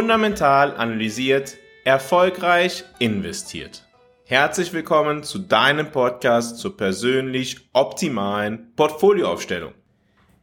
Fundamental analysiert, erfolgreich investiert. Herzlich willkommen zu deinem Podcast zur persönlich optimalen Portfolioaufstellung.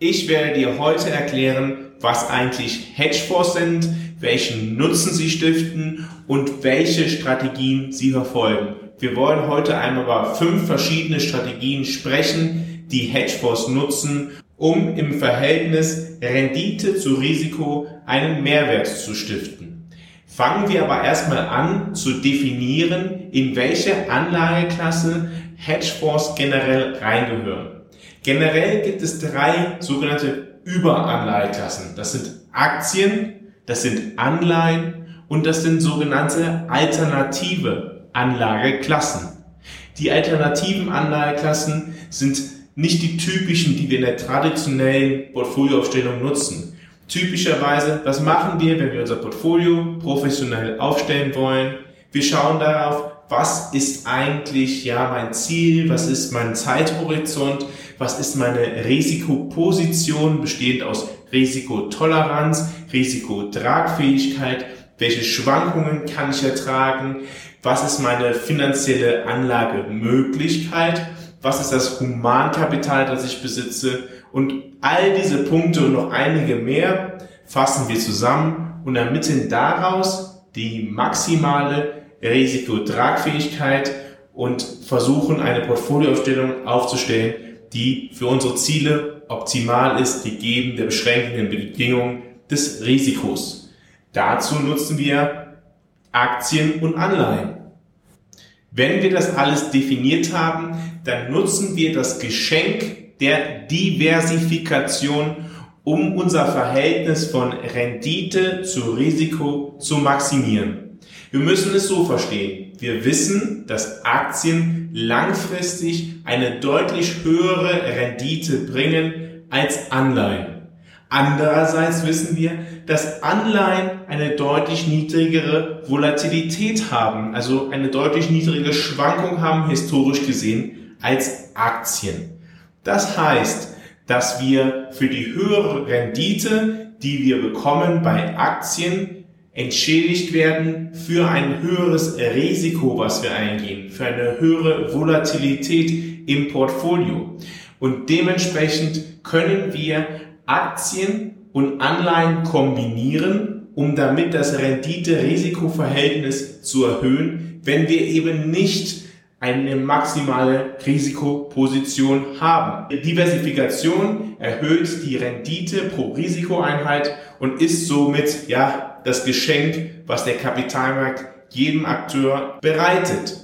Ich werde dir heute erklären, was eigentlich Hedgefonds sind, welchen Nutzen sie stiften und welche Strategien sie verfolgen. Wir wollen heute einmal über fünf verschiedene Strategien sprechen, die Hedgefonds nutzen, um im Verhältnis Rendite zu Risiko einen Mehrwert zu stiften. Fangen wir aber erstmal an zu definieren, in welche Anlageklasse Hedgefonds generell reingehören. Generell gibt es drei sogenannte Überanlageklassen. Das sind Aktien, das sind Anleihen und das sind sogenannte alternative Anlageklassen. Die alternativen Anlageklassen sind nicht die typischen, die wir in der traditionellen Portfolioaufstellung nutzen. Typischerweise, was machen wir, wenn wir unser Portfolio professionell aufstellen wollen? Wir schauen darauf, was ist eigentlich ja mein Ziel, was ist mein Zeithorizont, was ist meine Risikoposition, bestehend aus Risikotoleranz, Risikotragfähigkeit, welche Schwankungen kann ich ertragen, was ist meine finanzielle Anlagemöglichkeit, was ist das Humankapital, das ich besitze und all diese Punkte und noch einige mehr fassen wir zusammen und ermitteln daraus die maximale Risikotragfähigkeit und versuchen eine Portfolioaufstellung aufzustellen, die für unsere Ziele optimal ist, gegeben der beschränkenden Bedingungen des Risikos. Dazu nutzen wir Aktien und Anleihen. Wenn wir das alles definiert haben, dann nutzen wir das Geschenk der Diversifikation, um unser Verhältnis von Rendite zu Risiko zu maximieren. Wir müssen es so verstehen. Wir wissen, dass Aktien langfristig eine deutlich höhere Rendite bringen als Anleihen. Andererseits wissen wir, dass Anleihen eine deutlich niedrigere Volatilität haben, also eine deutlich niedrige Schwankung haben, historisch gesehen, als Aktien. Das heißt, dass wir für die höhere Rendite, die wir bekommen bei Aktien, entschädigt werden für ein höheres Risiko, was wir eingehen, für eine höhere Volatilität im Portfolio. Und dementsprechend können wir Aktien und Anleihen kombinieren, um damit das Rendite-Risiko-Verhältnis zu erhöhen, wenn wir eben nicht eine maximale Risikoposition haben. Diversifikation erhöht die Rendite pro Risikoeinheit und ist somit ja das Geschenk, was der Kapitalmarkt jedem Akteur bereitet.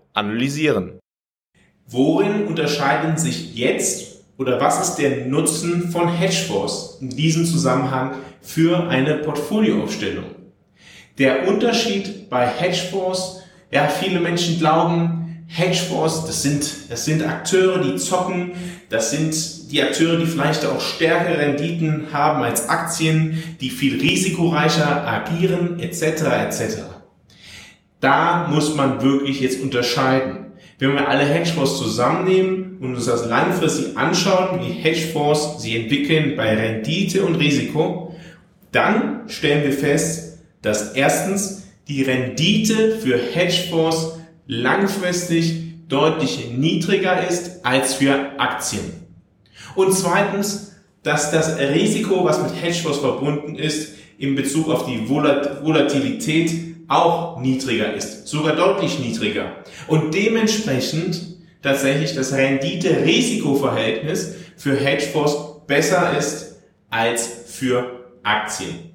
analysieren. Worin unterscheiden sich jetzt oder was ist der Nutzen von Hedgefonds in diesem Zusammenhang für eine Portfolioaufstellung? Der Unterschied bei Hedgefonds, ja, viele Menschen glauben, Hedgefonds, das sind, das sind Akteure, die zocken, das sind die Akteure, die vielleicht auch stärkere Renditen haben als Aktien, die viel risikoreicher agieren, etc., etc. Da muss man wirklich jetzt unterscheiden. Wenn wir alle Hedgefonds zusammennehmen und uns das langfristig anschauen, wie Hedgefonds sie entwickeln bei Rendite und Risiko, dann stellen wir fest, dass erstens die Rendite für Hedgefonds langfristig deutlich niedriger ist als für Aktien. Und zweitens, dass das Risiko, was mit Hedgefonds verbunden ist, in Bezug auf die Volatilität auch niedriger ist, sogar deutlich niedriger. Und dementsprechend tatsächlich das Rendite-Risiko-Verhältnis für Hedgefonds besser ist als für Aktien.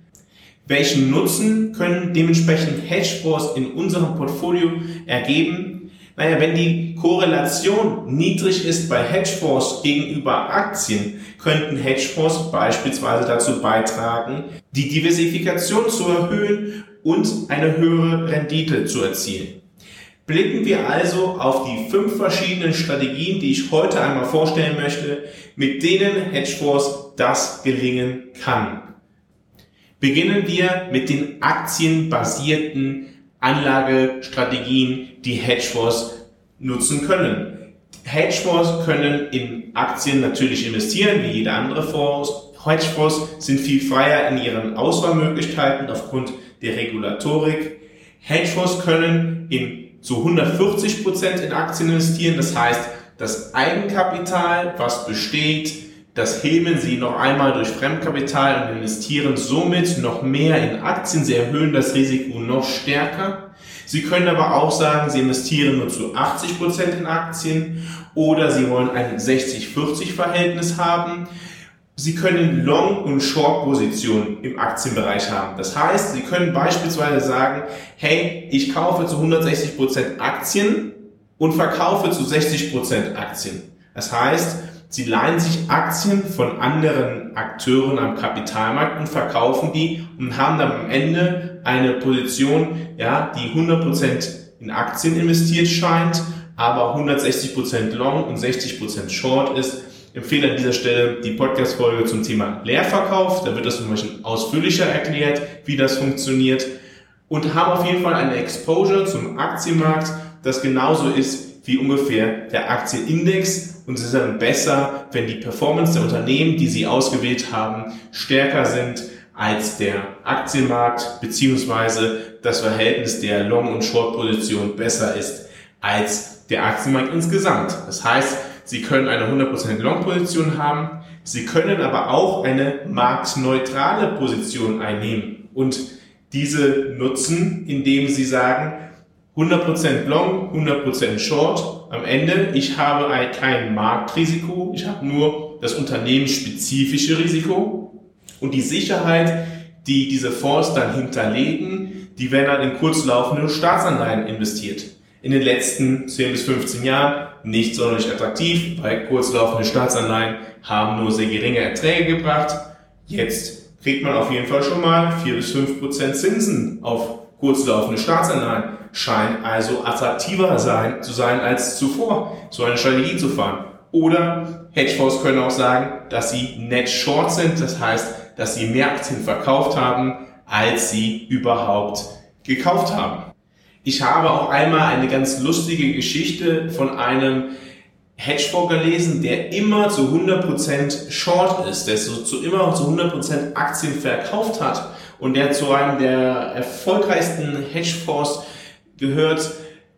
Welchen Nutzen können dementsprechend Hedgefonds in unserem Portfolio ergeben? Naja, wenn die Korrelation niedrig ist bei Hedgefonds gegenüber Aktien, könnten Hedgefonds beispielsweise dazu beitragen, die Diversifikation zu erhöhen und eine höhere Rendite zu erzielen. Blicken wir also auf die fünf verschiedenen Strategien, die ich heute einmal vorstellen möchte, mit denen Hedgefonds das gelingen kann. Beginnen wir mit den aktienbasierten Anlagestrategien, die Hedgefonds nutzen können. Hedgefonds können in Aktien natürlich investieren, wie jeder andere Fonds. Hedgefonds sind viel freier in ihren Auswahlmöglichkeiten aufgrund der Regulatorik. Hedgefonds können in zu 140 Prozent in Aktien investieren. Das heißt, das Eigenkapital, was besteht, das heben sie noch einmal durch Fremdkapital und investieren somit noch mehr in Aktien. Sie erhöhen das Risiko noch stärker. Sie können aber auch sagen, Sie investieren nur zu 80 Prozent in Aktien oder Sie wollen ein 60-40 Verhältnis haben. Sie können Long- und Short-Positionen im Aktienbereich haben. Das heißt, Sie können beispielsweise sagen, hey, ich kaufe zu 160 Prozent Aktien und verkaufe zu 60 Prozent Aktien. Das heißt, Sie leihen sich Aktien von anderen Akteuren am Kapitalmarkt und verkaufen die und haben dann am Ende eine Position, ja, die 100% in Aktien investiert scheint, aber 160% Long und 60% Short ist. Ich empfehle an dieser Stelle die Podcast-Folge zum Thema Leerverkauf. Da wird das zum Beispiel ausführlicher erklärt, wie das funktioniert. Und haben auf jeden Fall eine Exposure zum Aktienmarkt, das genauso ist wie ungefähr der Aktienindex und es ist dann besser, wenn die Performance der Unternehmen, die sie ausgewählt haben, stärker sind als der Aktienmarkt, beziehungsweise das Verhältnis der Long- und Short-Position besser ist als der Aktienmarkt insgesamt. Das heißt, Sie können eine 100% Long-Position haben, Sie können aber auch eine marktneutrale Position einnehmen und diese nutzen, indem Sie sagen, 100% Long, 100% Short. Am Ende, ich habe ein, kein Marktrisiko, ich habe nur das unternehmensspezifische Risiko und die Sicherheit, die diese Fonds dann hinterlegen, die werden dann in kurzlaufende Staatsanleihen investiert. In den letzten 10 bis 15 Jahren nicht sonderlich attraktiv, weil kurzlaufende Staatsanleihen haben nur sehr geringe Erträge gebracht. Jetzt kriegt man auf jeden Fall schon mal 4 bis 5 Prozent Zinsen auf kurzlaufende Staatsanleihen scheint also attraktiver sein, zu sein als zuvor, so eine Strategie zu fahren. Oder Hedgefonds können auch sagen, dass sie net short sind, das heißt, dass sie mehr Aktien verkauft haben, als sie überhaupt gekauft haben. Ich habe auch einmal eine ganz lustige Geschichte von einem Hedgefonds gelesen, der immer zu 100% short ist, der so zu immer zu 100% Aktien verkauft hat und der zu einem der erfolgreichsten Hedgefonds gehört,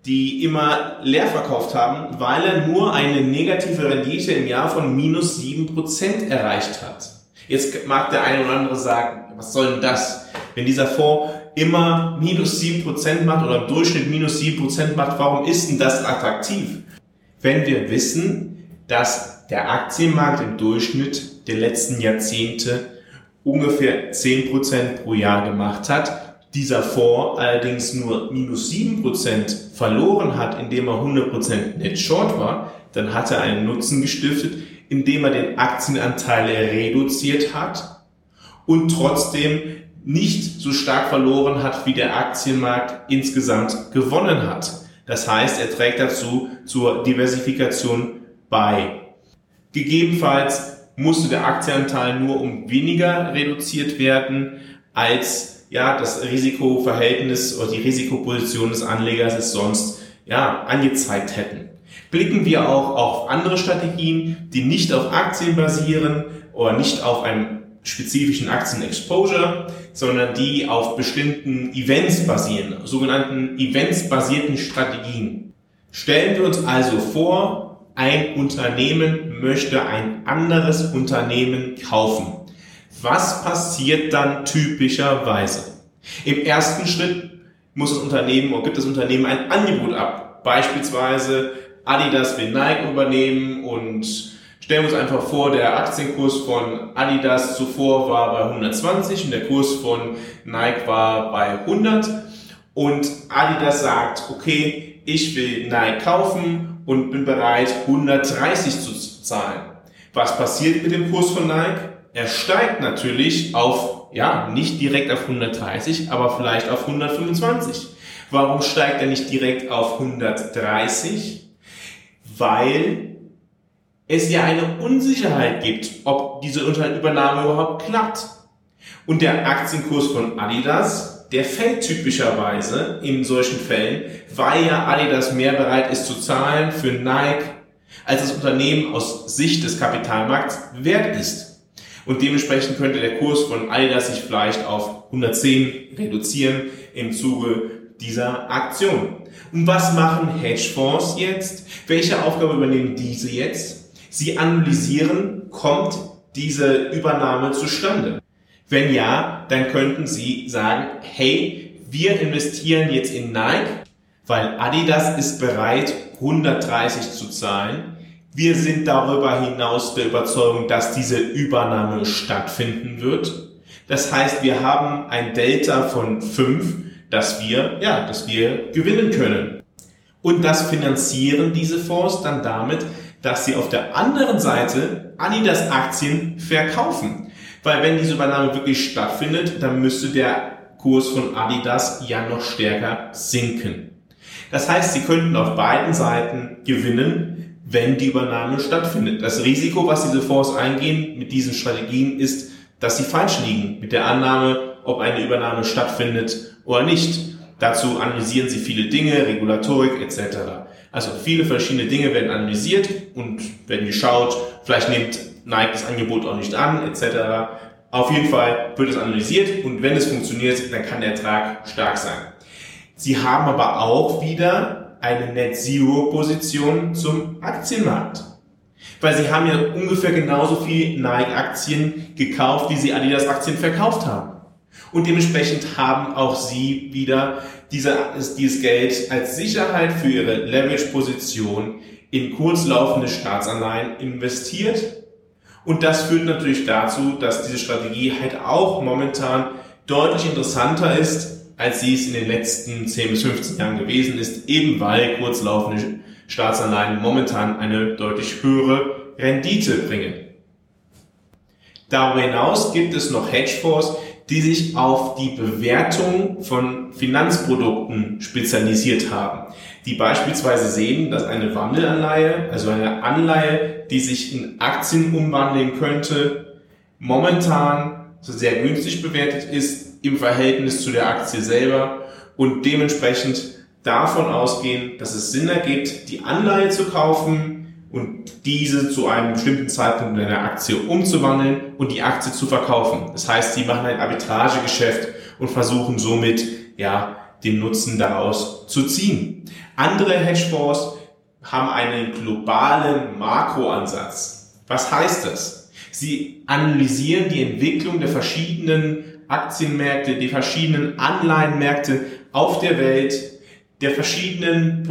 die immer leer verkauft haben, weil er nur eine negative Rendite im Jahr von minus sieben Prozent erreicht hat. Jetzt mag der eine oder andere sagen, was soll denn das? Wenn dieser Fonds immer minus sieben Prozent macht oder im Durchschnitt minus sieben Prozent macht, warum ist denn das attraktiv? Wenn wir wissen, dass der Aktienmarkt im Durchschnitt der letzten Jahrzehnte ungefähr zehn Prozent pro Jahr gemacht hat, dieser Fonds allerdings nur minus 7% verloren hat, indem er 100% net short war, dann hat er einen Nutzen gestiftet, indem er den Aktienanteil reduziert hat und trotzdem nicht so stark verloren hat, wie der Aktienmarkt insgesamt gewonnen hat. Das heißt, er trägt dazu zur Diversifikation bei. Gegebenenfalls musste der Aktienanteil nur um weniger reduziert werden, als ja, das Risikoverhältnis oder die Risikoposition des Anlegers es sonst ja, angezeigt hätten. Blicken wir auch auf andere Strategien, die nicht auf Aktien basieren oder nicht auf einem spezifischen Aktien-Exposure, sondern die auf bestimmten Events basieren, sogenannten Events-basierten Strategien. Stellen wir uns also vor, ein Unternehmen möchte ein anderes Unternehmen kaufen. Was passiert dann typischerweise? Im ersten Schritt muss das Unternehmen oder gibt das Unternehmen ein Angebot ab. Beispielsweise Adidas will Nike übernehmen und stellen wir uns einfach vor, der Aktienkurs von Adidas zuvor war bei 120 und der Kurs von Nike war bei 100 und Adidas sagt, okay, ich will Nike kaufen und bin bereit 130 zu zahlen. Was passiert mit dem Kurs von Nike? Er steigt natürlich auf, ja, nicht direkt auf 130, aber vielleicht auf 125. Warum steigt er nicht direkt auf 130? Weil es ja eine Unsicherheit gibt, ob diese Übernahme überhaupt klappt. Und der Aktienkurs von Adidas, der fällt typischerweise in solchen Fällen, weil ja Adidas mehr bereit ist zu zahlen für Nike, als das Unternehmen aus Sicht des Kapitalmarkts wert ist. Und dementsprechend könnte der Kurs von Adidas sich vielleicht auf 110 reduzieren im Zuge dieser Aktion. Und was machen Hedgefonds jetzt? Welche Aufgabe übernehmen diese jetzt? Sie analysieren, kommt diese Übernahme zustande? Wenn ja, dann könnten Sie sagen, hey, wir investieren jetzt in Nike, weil Adidas ist bereit, 130 zu zahlen. Wir sind darüber hinaus der Überzeugung, dass diese Übernahme stattfinden wird. Das heißt, wir haben ein Delta von 5, dass wir, ja, dass wir gewinnen können. Und das finanzieren diese Fonds dann damit, dass sie auf der anderen Seite Adidas Aktien verkaufen. Weil wenn diese Übernahme wirklich stattfindet, dann müsste der Kurs von Adidas ja noch stärker sinken. Das heißt, sie könnten auf beiden Seiten gewinnen, wenn die Übernahme stattfindet. Das Risiko, was diese Fonds eingehen mit diesen Strategien, ist, dass sie falsch liegen mit der Annahme, ob eine Übernahme stattfindet oder nicht. Dazu analysieren sie viele Dinge, Regulatorik etc. Also viele verschiedene Dinge werden analysiert und werden geschaut, vielleicht nimmt Nike das Angebot auch nicht an etc. Auf jeden Fall wird es analysiert und wenn es funktioniert, dann kann der Ertrag stark sein. Sie haben aber auch wieder eine Net Zero Position zum Aktienmarkt. Weil sie haben ja ungefähr genauso viel Nike Aktien gekauft, wie sie Adidas Aktien verkauft haben. Und dementsprechend haben auch sie wieder diese, dieses Geld als Sicherheit für ihre Leverage-Position in kurzlaufende Staatsanleihen investiert. Und das führt natürlich dazu, dass diese Strategie halt auch momentan deutlich interessanter ist als sie es in den letzten 10 bis 15 Jahren gewesen ist, eben weil kurzlaufende Staatsanleihen momentan eine deutlich höhere Rendite bringen. Darüber hinaus gibt es noch Hedgefonds, die sich auf die Bewertung von Finanzprodukten spezialisiert haben, die beispielsweise sehen, dass eine Wandelanleihe, also eine Anleihe, die sich in Aktien umwandeln könnte, momentan sehr günstig bewertet ist, im Verhältnis zu der Aktie selber und dementsprechend davon ausgehen, dass es Sinn ergibt, die Anleihe zu kaufen und diese zu einem bestimmten Zeitpunkt in eine Aktie umzuwandeln und die Aktie zu verkaufen. Das heißt, sie machen ein Arbitragegeschäft und versuchen somit, ja, den Nutzen daraus zu ziehen. Andere Hedgefonds haben einen globalen Makroansatz. Was heißt das? Sie analysieren die Entwicklung der verschiedenen Aktienmärkte, die verschiedenen Anleihenmärkte auf der Welt, der verschiedenen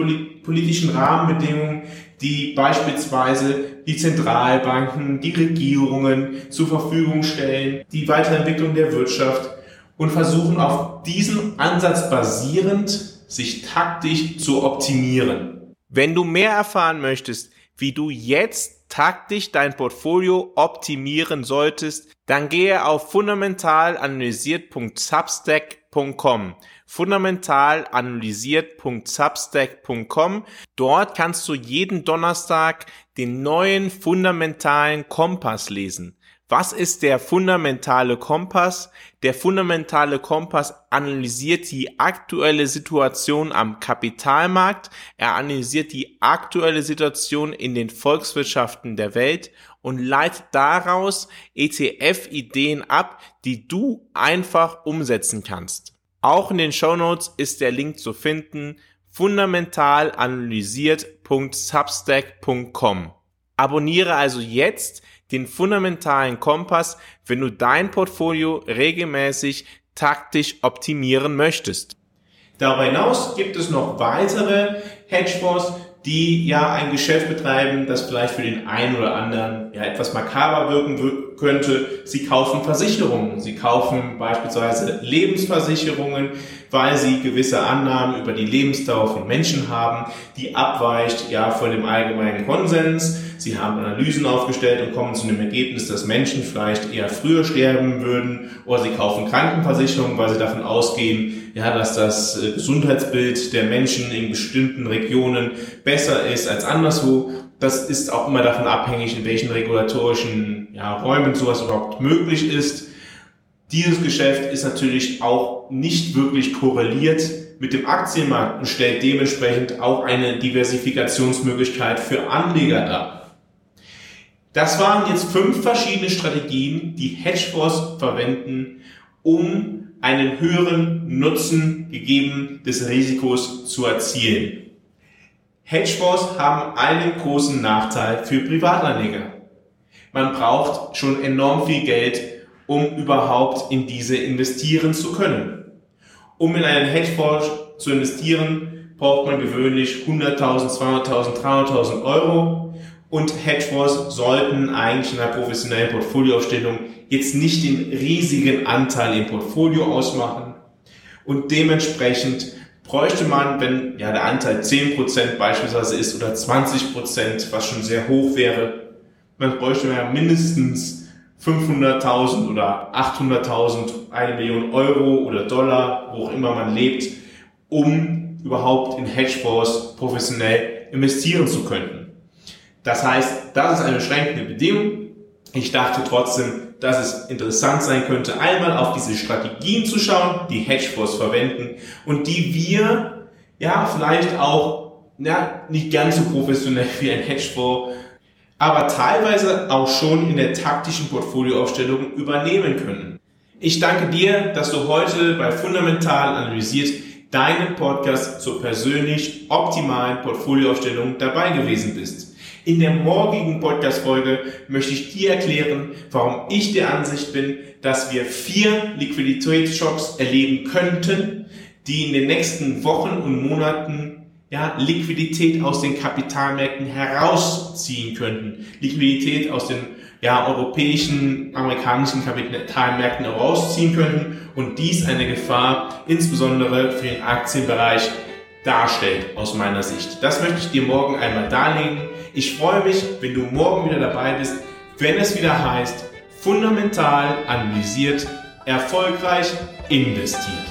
politischen Rahmenbedingungen, die beispielsweise die Zentralbanken, die Regierungen zur Verfügung stellen, die Weiterentwicklung der Wirtschaft und versuchen auf diesem Ansatz basierend sich taktisch zu optimieren. Wenn du mehr erfahren möchtest, wie du jetzt taktisch dein Portfolio optimieren solltest, dann gehe auf fundamentalanalysiert.substack.com, fundamentalanalysiert.substack.com. Dort kannst du jeden Donnerstag den neuen fundamentalen Kompass lesen. Was ist der fundamentale Kompass? Der fundamentale Kompass analysiert die aktuelle Situation am Kapitalmarkt, er analysiert die aktuelle Situation in den Volkswirtschaften der Welt und leitet daraus ETF-Ideen ab, die du einfach umsetzen kannst. Auch in den Show Notes ist der Link zu finden fundamentalanalysiert.substack.com. Abonniere also jetzt den fundamentalen Kompass, wenn du dein Portfolio regelmäßig taktisch optimieren möchtest. Darüber hinaus gibt es noch weitere Hedgefonds, die ja ein Geschäft betreiben, das vielleicht für den einen oder anderen ja etwas makaber wirken könnte. Sie kaufen Versicherungen. Sie kaufen beispielsweise Lebensversicherungen, weil sie gewisse Annahmen über die Lebensdauer von Menschen haben, die abweicht ja von dem allgemeinen Konsens. Sie haben Analysen aufgestellt und kommen zu dem Ergebnis, dass Menschen vielleicht eher früher sterben würden oder sie kaufen Krankenversicherungen, weil sie davon ausgehen, ja, dass das äh, Gesundheitsbild der Menschen in bestimmten Regionen besser ist als anderswo. Das ist auch immer davon abhängig, in welchen regulatorischen ja, Räumen sowas überhaupt möglich ist. Dieses Geschäft ist natürlich auch nicht wirklich korreliert mit dem Aktienmarkt und stellt dementsprechend auch eine Diversifikationsmöglichkeit für Anleger dar. Das waren jetzt fünf verschiedene Strategien, die Hedgefonds verwenden, um einen höheren Nutzen gegeben des Risikos zu erzielen. Hedgefonds haben einen großen Nachteil für Privatanleger. Man braucht schon enorm viel Geld, um überhaupt in diese investieren zu können. Um in einen Hedgefonds zu investieren, braucht man gewöhnlich 100.000, 200.000, 300.000 Euro und Hedgefonds sollten eigentlich in einer professionellen Portfolioaufstellung jetzt nicht den riesigen Anteil im Portfolio ausmachen. Und dementsprechend bräuchte man, wenn ja der Anteil 10% beispielsweise ist oder 20%, was schon sehr hoch wäre, man bräuchte ja mindestens 500.000 oder 800.000, eine Million Euro oder Dollar, wo auch immer man lebt, um überhaupt in Hedgefonds professionell investieren zu können. Das heißt, das ist eine beschränkende Bedingung. Ich dachte trotzdem, dass es interessant sein könnte, einmal auf diese Strategien zu schauen, die Hedgefonds verwenden und die wir ja vielleicht auch ja, nicht ganz so professionell wie ein Hedgefonds, aber teilweise auch schon in der taktischen Portfolioaufstellung übernehmen können. Ich danke dir, dass du heute bei Fundamental analysiert deinen Podcast zur persönlich optimalen Portfolioaufstellung dabei gewesen bist. In der morgigen Podcast-Folge möchte ich dir erklären, warum ich der Ansicht bin, dass wir vier Liquiditätsschocks erleben könnten, die in den nächsten Wochen und Monaten ja, Liquidität aus den Kapitalmärkten herausziehen könnten. Liquidität aus den ja, europäischen, amerikanischen Kapitalmärkten herausziehen könnten und dies eine Gefahr insbesondere für den Aktienbereich darstellt aus meiner Sicht. Das möchte ich dir morgen einmal darlegen. Ich freue mich, wenn du morgen wieder dabei bist, wenn es wieder heißt, fundamental analysiert, erfolgreich investiert.